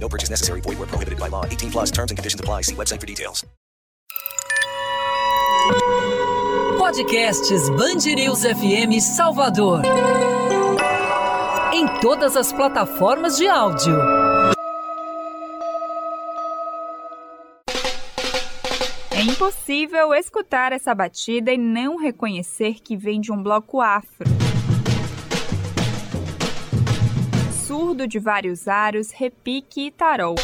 No purchase necessary. Void where prohibited by law. 18 plus terms and conditions apply. See website for details. Podcasts Band News FM Salvador. Em todas as plataformas de áudio. É impossível escutar essa batida e não reconhecer que vem de um bloco afro. Surdo de vários aros, repique e tarol.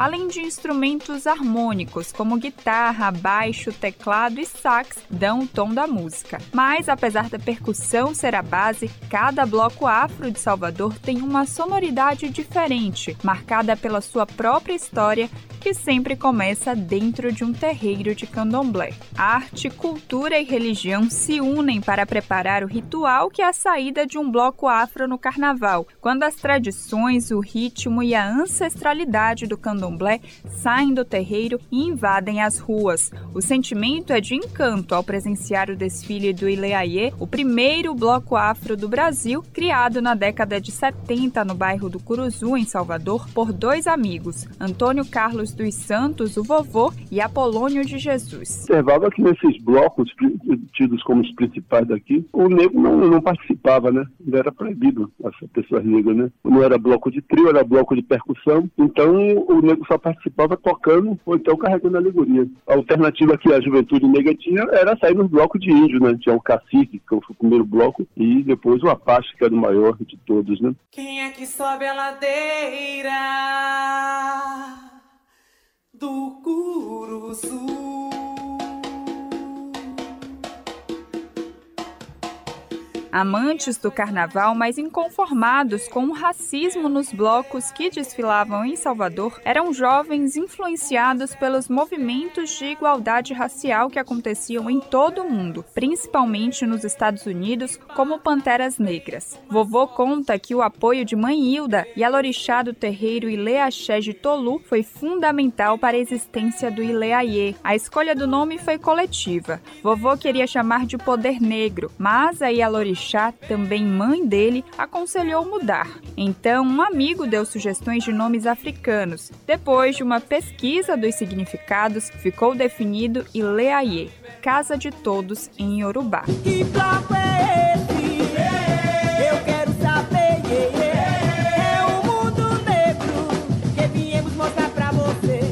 Além de instrumentos harmônicos como guitarra, baixo, teclado e sax dão o tom da música. Mas apesar da percussão ser a base, cada bloco afro de Salvador tem uma sonoridade diferente, marcada pela sua própria história que sempre começa dentro de um terreiro de candomblé. Arte, cultura e religião se unem para preparar o ritual que é a saída de um bloco afro no carnaval, quando as tradições, o ritmo e a ancestralidade do candomblé saem do terreiro e invadem as ruas. O sentimento é de encanto ao presenciar o desfile do Ileaie, o primeiro bloco afro do Brasil, criado na década de 70 no bairro do Curuzu, em Salvador, por dois amigos, Antônio Carlos dos Santos, o vovô, e Apolônio de Jesus. Observava que nesses blocos tidos como os principais daqui, o negro não, não participava, né? Ele era proibido, essa pessoa negra, né? Não era bloco de trio, era bloco de percussão, então o negro só participava tocando ou então carregando alegoria. A alternativa que a juventude negra tinha era sair nos blocos de índio, né? Tinha o cacique, que foi o primeiro bloco, e depois o Apache, que era o maior de todos, né? Quem é que sobe a ladeira? do Curuzu. Amantes do carnaval, mas inconformados com o racismo nos blocos que desfilavam em Salvador, eram jovens influenciados pelos movimentos de igualdade racial que aconteciam em todo o mundo, principalmente nos Estados Unidos, como Panteras Negras. Vovô conta que o apoio de Mãe Hilda e a Lorixá do terreiro Ileaxé de Tolu foi fundamental para a existência do Ileaie. A escolha do nome foi coletiva. Vovô queria chamar de Poder Negro, mas aí a Lorixá Chá, também mãe dele, aconselhou mudar. Então, um amigo deu sugestões de nomes africanos. Depois de uma pesquisa dos significados, ficou definido Ileaie, Casa de Todos em Yorubá.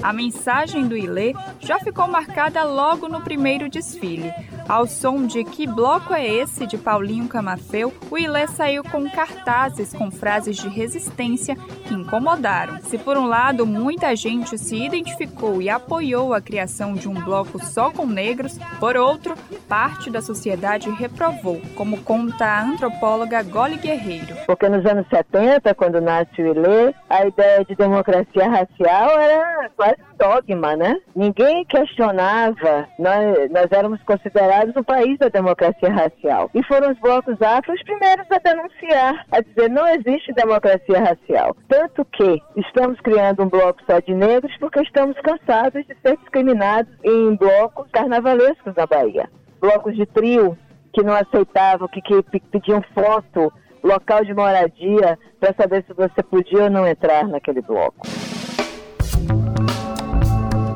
A mensagem do Ilê já ficou marcada logo no primeiro desfile. Ao som de Que Bloco é Esse? de Paulinho Camafeu, o Ilê saiu com cartazes com frases de resistência que incomodaram. Se por um lado muita gente se identificou e apoiou a criação de um bloco só com negros, por outro, parte da sociedade reprovou, como conta a antropóloga Gole Guerreiro. Porque nos anos 70, quando nasce o Ilê, a ideia de democracia racial era quase dogma, né? Ninguém questionava, nós, nós éramos considerados o país da democracia racial. E foram os blocos afro os primeiros a denunciar, a dizer não existe democracia racial. Tanto que estamos criando um bloco só de negros porque estamos cansados de ser discriminados em blocos carnavalescos na Bahia. Blocos de trio que não aceitavam, que, que pediam foto, local de moradia, para saber se você podia ou não entrar naquele bloco.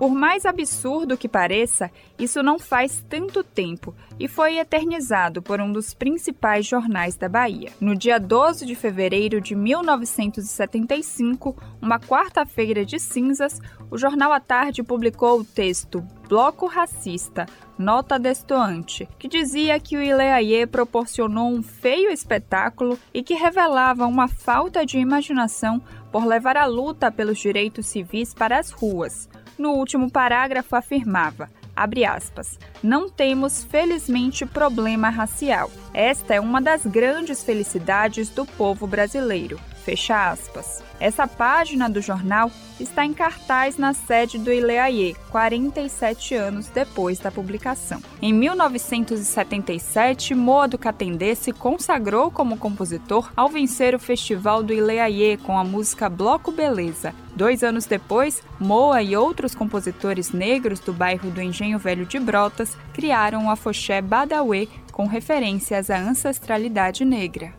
Por mais absurdo que pareça, isso não faz tanto tempo e foi eternizado por um dos principais jornais da Bahia. No dia 12 de fevereiro de 1975, uma quarta-feira de cinzas, o jornal à tarde publicou o texto Bloco Racista, nota destoante, que dizia que o Ileaie proporcionou um feio espetáculo e que revelava uma falta de imaginação por levar a luta pelos direitos civis para as ruas. No último parágrafo afirmava: abre aspas, não temos felizmente problema racial. Esta é uma das grandes felicidades do povo brasileiro. Fecha aspas. Essa página do jornal está em cartaz na sede do Ileaie, 47 anos depois da publicação. Em 1977, Moa do Catendê se consagrou como compositor ao vencer o Festival do Ileaie com a música Bloco Beleza. Dois anos depois, Moa e outros compositores negros do bairro do Engenho Velho de Brotas criaram o afoxé Badawi com referências à ancestralidade negra.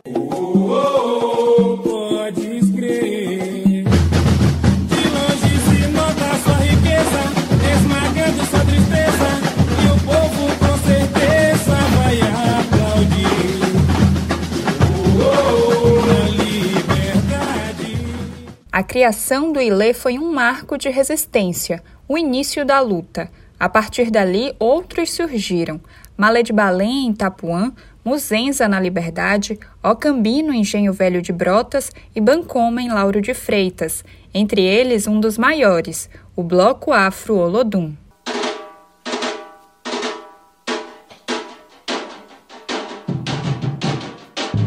Criação do Ilê foi um marco de resistência, o início da luta. A partir dali, outros surgiram. Malé de Balém, em Itapuã, Muzenza, na Liberdade, Ocambi, no Engenho Velho de Brotas e Bancoma, em Lauro de Freitas. Entre eles, um dos maiores, o Bloco Afro Olodum.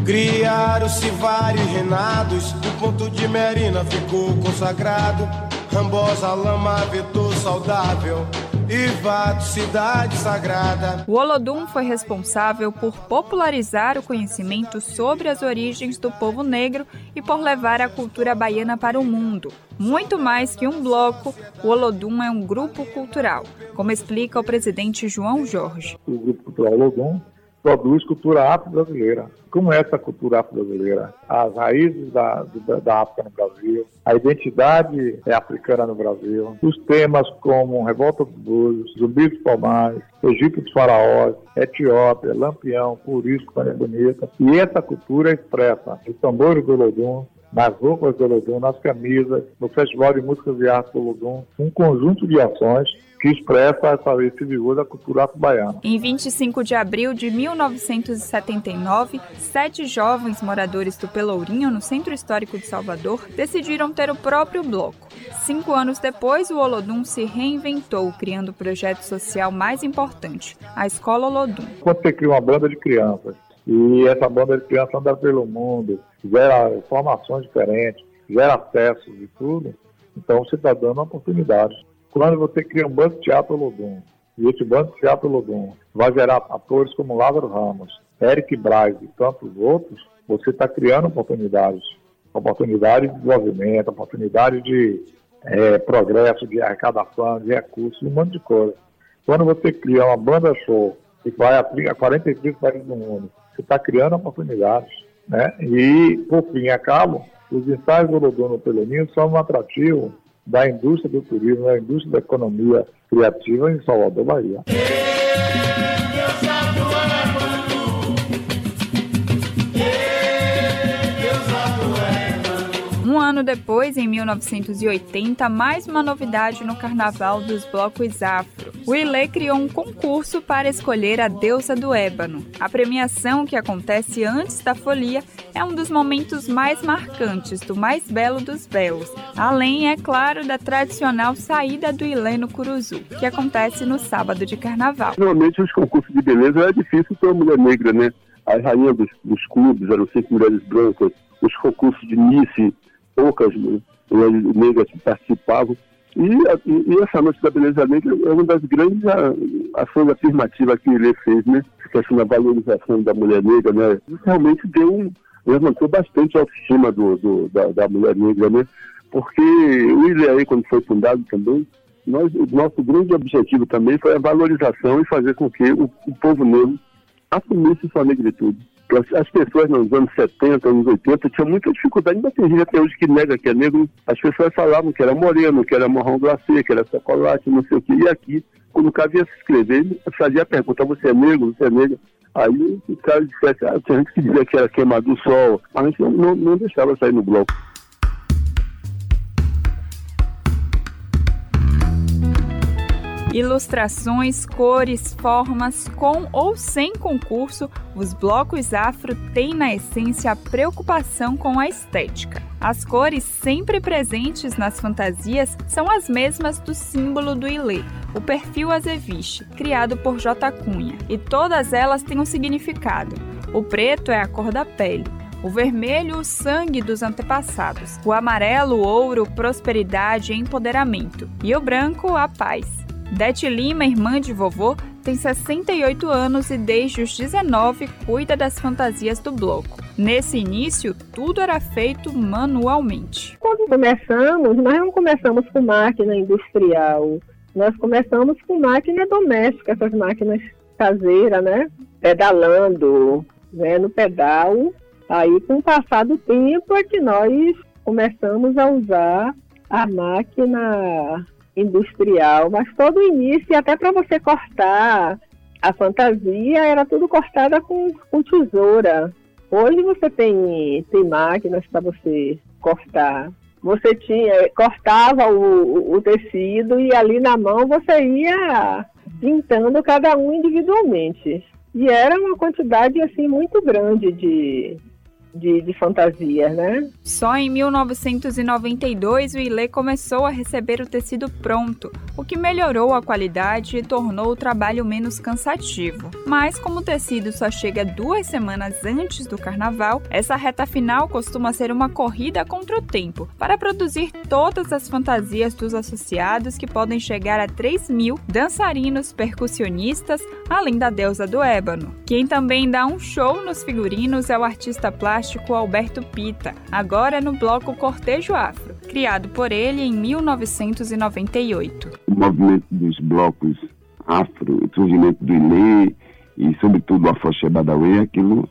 Criaram-se vários renados, o ponto de Merina ficou consagrado. Rambosa, lama, vetor saudável. Ivato, cidade sagrada. O Olodum foi responsável por popularizar o conhecimento sobre as origens do povo negro e por levar a cultura baiana para o mundo. Muito mais que um bloco, o Olodum é um grupo cultural, como explica o presidente João Jorge. O grupo cultural Olodum produz cultura afro-brasileira. Como é essa cultura afro-brasileira? As raízes da, da África no Brasil, a identidade é africana no Brasil, os temas como Revolta dos Búzios, Zumbi dos Palmares, Egito dos Faraós, Etiópia, Lampião, Purisco, Panha Bonita. E essa cultura é expressa nos tambores do Lodum, nas roupas do Olodum, nas camisas, no Festival de Músicas e Artes do Olodum, um conjunto de ações que expressa essa, esse vigor da cultura afro-baiana. Em 25 de abril de 1979, sete jovens moradores do Pelourinho, no Centro Histórico de Salvador, decidiram ter o próprio bloco. Cinco anos depois, o Olodum se reinventou, criando o projeto social mais importante, a Escola Olodum. Quando você cria uma banda de crianças, e essa banda de crianças anda pelo mundo, gera formações diferentes, gera acessos e tudo, então você está dando uma oportunidade. Quando você cria um banco de teatro Lodum, e esse banco de teatro Lodum vai gerar atores como Lázaro Ramos, Eric Braz e tantos outros, você está criando oportunidades. Oportunidades de desenvolvimento, oportunidades de é, progresso, de arrecadação, de recursos, um monte de coisa. Quando você cria uma banda show que vai a 43 países do mundo, você está criando oportunidades. Né? E, por fim e a cabo, os ensaios do Lodum no Pelourinho são um atrativo da indústria do turismo, da indústria da economia criativa em Salvador, Bahia. Ano depois, em 1980, mais uma novidade no carnaval dos blocos afro. O Ilê criou um concurso para escolher a deusa do ébano. A premiação, que acontece antes da folia, é um dos momentos mais marcantes do mais belo dos belos, além, é claro, da tradicional saída do Ilê no Curuzu, que acontece no sábado de carnaval. Normalmente, os concursos de beleza é difícil ter uma mulher negra, né? As rainhas dos, dos clubes eram sempre mulheres brancas, os concursos de Nice poucas mulheres negras que participavam. E, e, e, essa Noite da Beleza Negra é uma das grandes ações afirmativas que ele fez, né? A questão da valorização da mulher negra, né? Isso realmente deu um, levantou bastante a autoestima do, do da, da, mulher negra, né? Porque o ILEAE, quando foi fundado também, nós, o nosso grande objetivo também foi a valorização e fazer com que o, o povo negro assumisse sua negritude As pessoas nos anos 70, anos 80, tinham muita dificuldade, mas tem gente até hoje que nega que é negro. As pessoas falavam que era moreno, que era marrom glacê, que era chocolate, não sei o que. E aqui, quando o cara ia se inscrever, fazia a pergunta, você é negro, você é negro? Aí o cara dissesse, ah, tinha gente que dizia que era queimado do sol, mas a gente não, não deixava sair no bloco. Ilustrações, cores, formas, com ou sem concurso, os blocos afro têm na essência a preocupação com a estética. As cores sempre presentes nas fantasias são as mesmas do símbolo do Ilê, o perfil azeviche, criado por J. Cunha, e todas elas têm um significado. O preto é a cor da pele, o vermelho, o sangue dos antepassados, o amarelo, ouro, prosperidade e empoderamento, e o branco, a paz. Dete Lima, irmã de vovô, tem 68 anos e desde os 19 cuida das fantasias do bloco. Nesse início, tudo era feito manualmente. Quando começamos, nós não começamos com máquina industrial, nós começamos com máquina doméstica, essas máquinas caseiras, né? Pedalando, né? no pedal. Aí, com o passar do tempo, é que nós começamos a usar a máquina industrial, mas todo o início, até para você cortar a fantasia, era tudo cortada com, com tesoura. Hoje você tem, tem máquinas para você cortar. Você tinha, cortava o, o tecido e ali na mão você ia pintando cada um individualmente. E era uma quantidade assim muito grande de, de, de fantasia, né? Só em 1992 o Ilê começou a receber o tecido pronto, o que melhorou a qualidade e tornou o trabalho menos cansativo. Mas como o tecido só chega duas semanas antes do carnaval, essa reta final costuma ser uma corrida contra o tempo para produzir todas as fantasias dos associados que podem chegar a 3 mil dançarinos percussionistas, além da deusa do ébano. Quem também dá um show nos figurinos é o artista plástico Alberto Pita, agora no bloco Cortejo Afro, criado por ele em 1998. O movimento dos blocos afro, o surgimento do Ilê e, sobretudo, a Foché Badawi, aquilo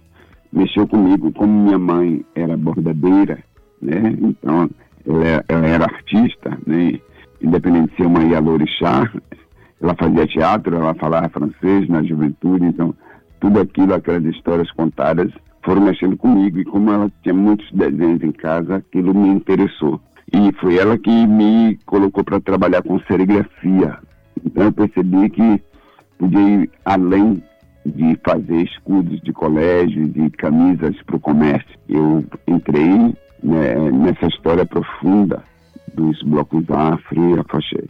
mexeu comigo. Como minha mãe era bordadeira, né? então ela, era artista, né? independente de ser uma Ialorixá, ela fazia teatro, ela falava francês na juventude, então tudo aquilo, aquelas histórias contadas, foram mexendo comigo. E como ela tinha muitos desenhos em casa, aquilo me interessou. E foi ela que me colocou para trabalhar com serigrafia. Então eu percebi que podia ir além de fazer escudos de colégio, de camisas para o comércio. Eu entrei né, nessa história profunda dos blocos afro e afoxei.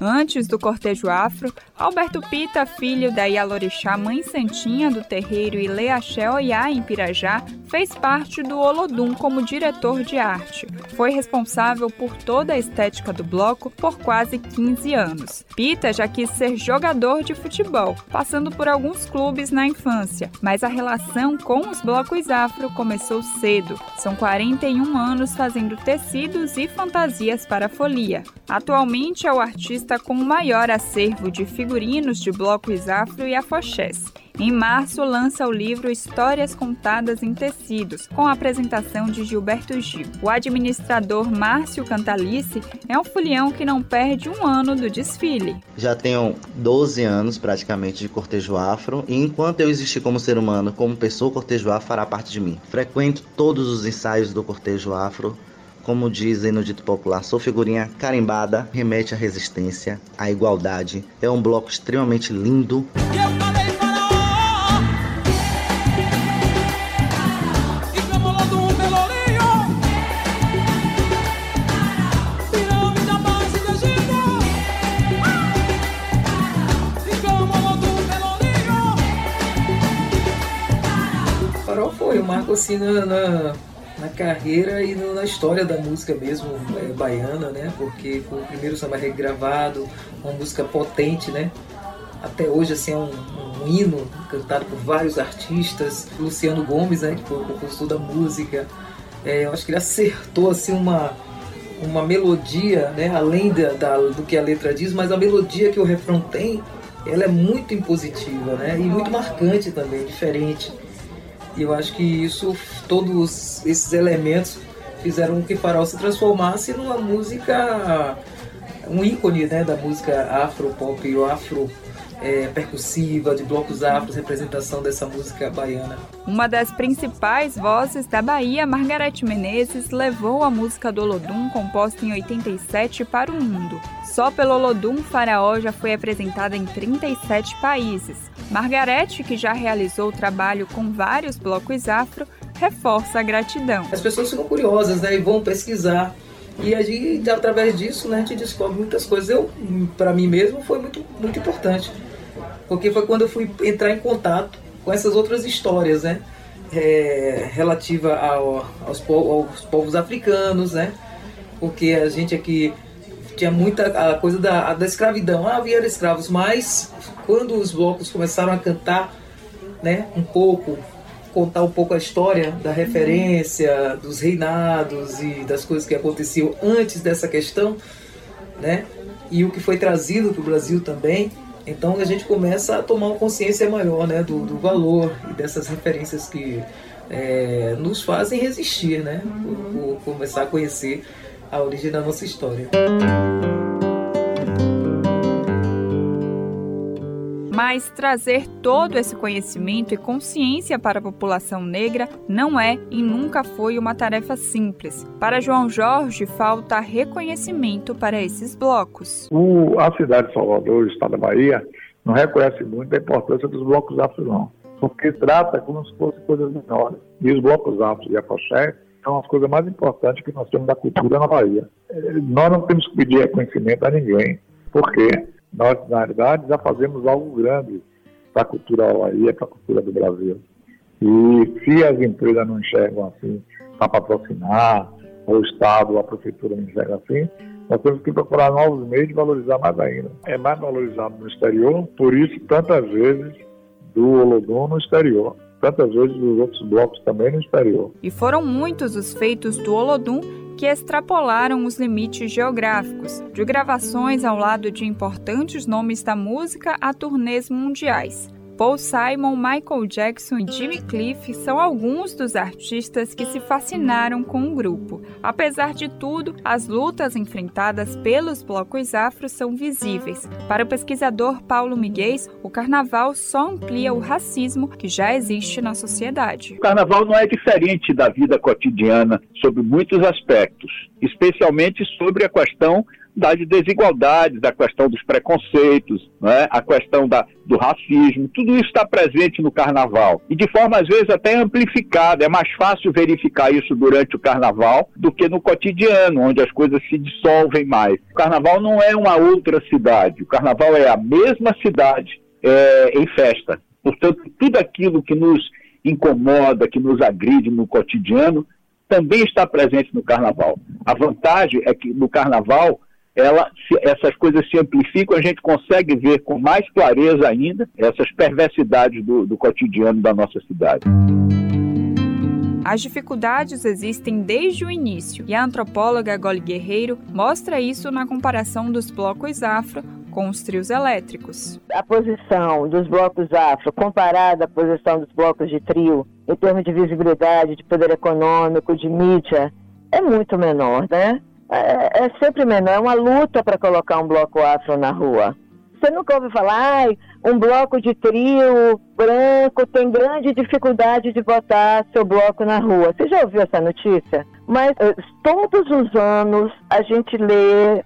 Antes do cortejo afro, Alberto Pita, filho da Ialorixá Mãe Santinha do terreiro Ileaxé Oiá, em Pirajá, fez parte do Olodum como diretor de arte. Foi responsável por toda a estética do bloco por quase 15 anos. Pita já quis ser jogador de futebol, passando por alguns clubes na infância, mas a relação com os blocos afro começou cedo. São 41 anos fazendo tecidos e fantasias para a folia. Atualmente é o artista com o maior acervo de figurinos de blocos afro e afoxés. Em março, lança o livro Histórias Contadas em Tecidos, com a apresentação de Gilberto Gil. O administrador Márcio Cantalice é um folião que não perde um ano do desfile. Já tenho 12 anos praticamente de cortejo afro, e enquanto eu existir como ser humano, como pessoa, o cortejo afro fará parte de mim. Frequento todos os ensaios do cortejo afro, como dizem no dito popular, sou figurinha carimbada, remete à resistência, à igualdade. É um bloco extremamente lindo. Farol foi um marco assim na, na carreira e no, na história da música mesmo é, baiana, né? Porque foi o primeiro samba regravado, uma música potente, né? Até hoje assim é um, um hino cantado por vários artistas, Luciano Gomes, né? Que foi o compositor da música. É, eu acho que ele acertou assim uma uma melodia, né? Além da, da, do que a letra diz, mas a melodia que o refrão tem ela é muito impositiva, né? E muito marcante também, diferente. E eu acho que isso, todos esses elementos fizeram que Farol se transformasse numa música, um ícone né, da música afro-pop e afro é, percussiva, de blocos afros, representação dessa música baiana. Uma das principais vozes da Bahia, Margarete Menezes, levou a música do Olodum, composta em 87, para o mundo. Só pelo Olodum, Faraó já foi apresentada em 37 países. Margarete, que já realizou trabalho com vários blocos afro, reforça a gratidão. As pessoas ficam curiosas né, e vão pesquisar. E a gente, através disso, né, a gente descobre muitas coisas. Eu, para mim mesmo, foi muito, muito importante. Porque foi quando eu fui entrar em contato com essas outras histórias, né? É, relativa ao, aos, povos, aos povos africanos, né? Porque a gente aqui tinha muita a coisa da, da escravidão. Ah, vieram escravos, mas quando os blocos começaram a cantar, né, um pouco, contar um pouco a história da referência, dos reinados e das coisas que aconteciam antes dessa questão, né, e o que foi trazido para o Brasil também, então a gente começa a tomar uma consciência maior né, do, do valor e dessas referências que é, nos fazem resistir, né? Por, por começar a conhecer a origem da nossa história. Mas trazer todo esse conhecimento e consciência para a população negra não é e nunca foi uma tarefa simples. Para João Jorge, falta reconhecimento para esses blocos. O, a cidade de Salvador, o estado da Bahia, não reconhece muito a importância dos blocos afro, não. Porque trata como se fossem coisas menores. E os blocos afro e afoxé são as coisas mais importantes que nós temos da cultura na Bahia. Nós não temos que pedir reconhecimento a ninguém. Por quê? Nós, na realidade, já fazemos algo grande para a cultura Bahia, para a cultura do Brasil. E se as empresas não enxergam assim para patrocinar, ou o Estado, a Prefeitura não enxerga assim, nós temos que procurar novos meios de valorizar mais ainda. É mais valorizado no exterior, por isso tantas vezes do Olodum no exterior, tantas vezes dos outros blocos também no exterior. E foram muitos os feitos do Olodum que extrapolaram os limites geográficos, de gravações ao lado de importantes nomes da música a turnês mundiais. Paul Simon, Michael Jackson e Jimmy Cliff são alguns dos artistas que se fascinaram com o grupo. Apesar de tudo, as lutas enfrentadas pelos blocos afro são visíveis. Para o pesquisador Paulo Miguel, o carnaval só amplia o racismo que já existe na sociedade. O carnaval não é diferente da vida cotidiana sobre muitos aspectos, especialmente sobre a questão das desigualdades, a questão dos preconceitos, né? a questão da, do racismo, tudo isso está presente no carnaval. E de forma, às vezes, até amplificada. É mais fácil verificar isso durante o carnaval do que no cotidiano, onde as coisas se dissolvem mais. O carnaval não é uma outra cidade, o carnaval é a mesma cidade é, em festa. Portanto, tudo aquilo que nos incomoda, que nos agride no cotidiano, também está presente no carnaval. A vantagem é que no carnaval ela, essas coisas se amplificam, a gente consegue ver com mais clareza ainda essas perversidades do, do cotidiano da nossa cidade. As dificuldades existem desde o início e a antropóloga Goli Guerreiro mostra isso na comparação dos blocos afro com os trios elétricos. A posição dos blocos afro comparada à posição dos blocos de trio, em termos de visibilidade, de poder econômico, de mídia, é muito menor, né? É, é sempre menor, é uma luta para colocar um bloco afro na rua. Você nunca ouve falar, ah, um bloco de trio branco tem grande dificuldade de botar seu bloco na rua. Você já ouviu essa notícia? Mas eh, todos os anos a gente lê,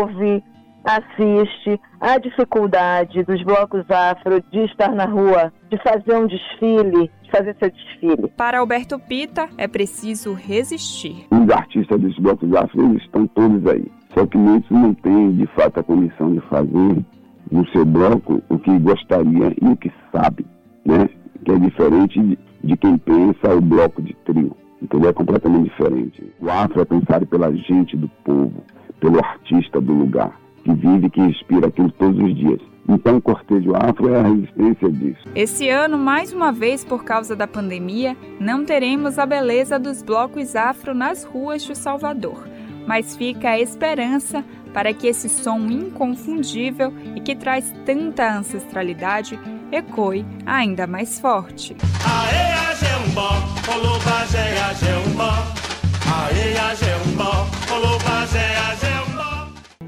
ouve, assiste a dificuldade dos blocos afro de estar na rua, de fazer um desfile, de fazer seu desfile. Para Alberto Pita, é preciso resistir. Os artistas dos blocos afro estão todos aí. Só que muitos não têm, de fato, a condição de fazer no seu bloco o que gostaria e o que sabe, né? Que é diferente de, de quem pensa o bloco de trio. Entendeu? É completamente diferente. O afro é pensado pela gente do povo, pelo artista do lugar que vive, que respira aquilo todos os dias. Então, o cortejo afro é a resistência disso. Esse ano, mais uma vez por causa da pandemia, não teremos a beleza dos blocos afro nas ruas de Salvador. Mas fica a esperança para que esse som inconfundível e que traz tanta ancestralidade ecoe ainda mais forte.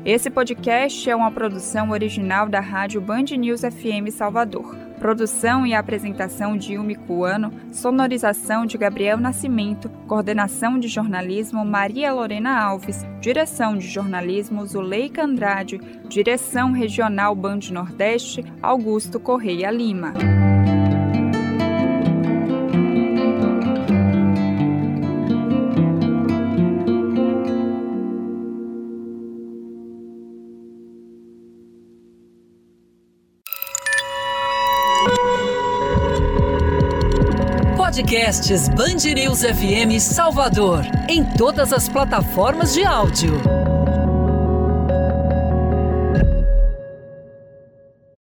Esse podcast é uma produção original da rádio Band News FM Salvador. Produção e apresentação de Yumi Cuano, sonorização de Gabriel Nascimento, coordenação de jornalismo Maria Lorena Alves, direção de jornalismo Zuleika Andrade, direção regional Band Nordeste Augusto Correia Lima. Podcasts Band News FM Salvador, em todas as plataformas de áudio.